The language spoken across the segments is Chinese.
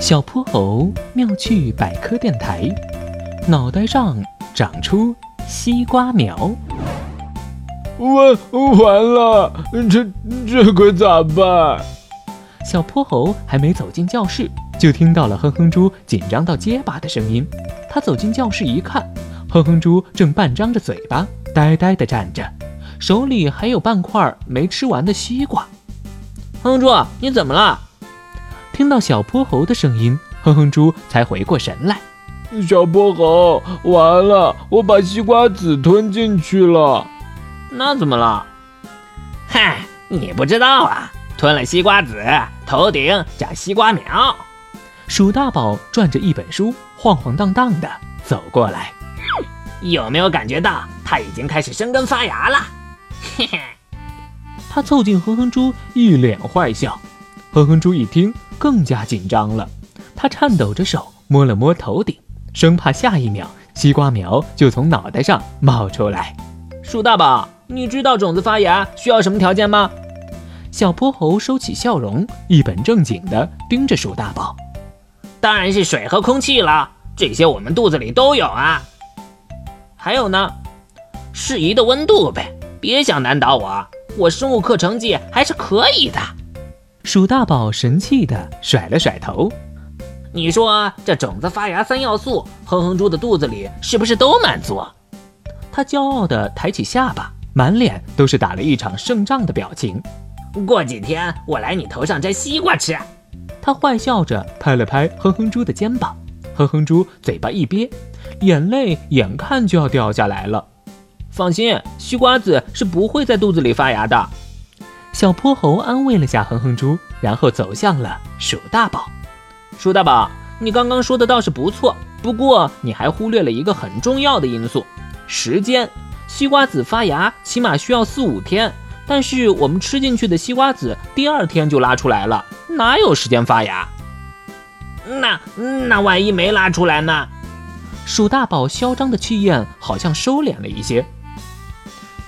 小泼猴妙趣百科电台，脑袋上长出西瓜苗。完完了，这这可咋办？小泼猴还没走进教室，就听到了哼哼猪紧张到结巴的声音。他走进教室一看，哼哼猪正半张着嘴巴，呆呆地站着，手里还有半块没吃完的西瓜。哼哼猪，你怎么了？听到小泼猴的声音，哼哼猪才回过神来。小泼猴，完了，我把西瓜籽吞进去了。那怎么了？嗨，你不知道啊，吞了西瓜籽，头顶长西瓜苗。鼠大宝转着一本书，晃晃荡荡的走过来。有没有感觉到它已经开始生根发芽了？嘿嘿。他凑近哼哼猪，一脸坏笑。哼哼猪一听。更加紧张了，他颤抖着手摸了摸头顶，生怕下一秒西瓜苗就从脑袋上冒出来。鼠大宝，你知道种子发芽需要什么条件吗？小泼猴收起笑容，一本正经地盯着鼠大宝。当然是水和空气了，这些我们肚子里都有啊。还有呢，适宜的温度呗。别想难倒我，我生物课成绩还是可以的。鼠大宝神气地甩了甩头，你说这种子发芽三要素，哼哼猪的肚子里是不是都满足？他骄傲地抬起下巴，满脸都是打了一场胜仗的表情。过几天我来你头上摘西瓜吃。他坏笑着拍了拍哼哼猪的肩膀，哼哼猪嘴巴一憋，眼泪眼看就要掉下来了。放心，西瓜子是不会在肚子里发芽的。小泼猴安慰了下哼哼猪，然后走向了鼠大宝。鼠大宝，你刚刚说的倒是不错，不过你还忽略了一个很重要的因素——时间。西瓜籽发芽起码需要四五天，但是我们吃进去的西瓜籽第二天就拉出来了，哪有时间发芽？那那万一没拉出来呢？鼠大宝嚣张的气焰好像收敛了一些。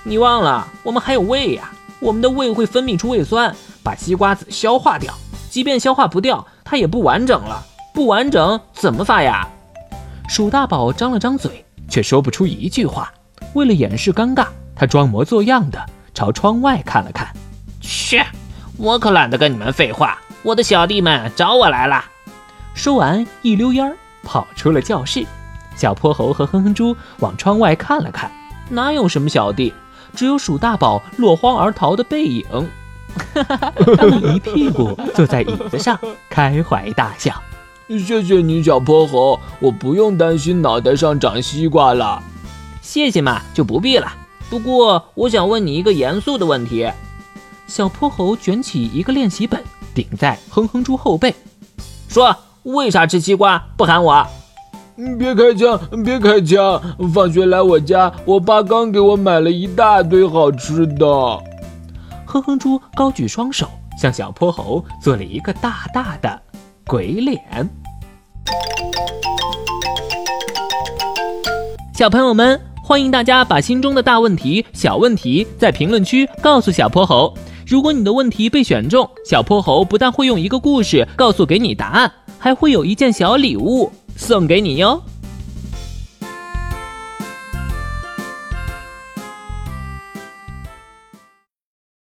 你忘了，我们还有胃呀。我们的胃会分泌出胃酸，把西瓜子消化掉。即便消化不掉，它也不完整了。不完整怎么发芽？鼠大宝张了张嘴，却说不出一句话。为了掩饰尴尬，他装模作样的朝窗外看了看。切，我可懒得跟你们废话。我的小弟们找我来了。说完，一溜烟儿跑出了教室。小泼猴和哼哼猪往窗外看了看，哪有什么小弟？只有鼠大宝落荒而逃的背影，他们一屁股坐在椅子上，开怀大笑。谢谢你，小泼猴，我不用担心脑袋上长西瓜了。谢谢嘛，就不必了。不过，我想问你一个严肃的问题。小泼猴卷起一个练习本，顶在哼哼猪后背，说：“为啥吃西瓜不喊我？”别开枪！别开枪！放学来我家，我爸刚给我买了一大堆好吃的。哼哼猪高举双手，向小泼猴做了一个大大的鬼脸。小朋友们，欢迎大家把心中的大问题、小问题在评论区告诉小泼猴。如果你的问题被选中，小泼猴不但会用一个故事告诉给你答案，还会有一件小礼物。送给你哟。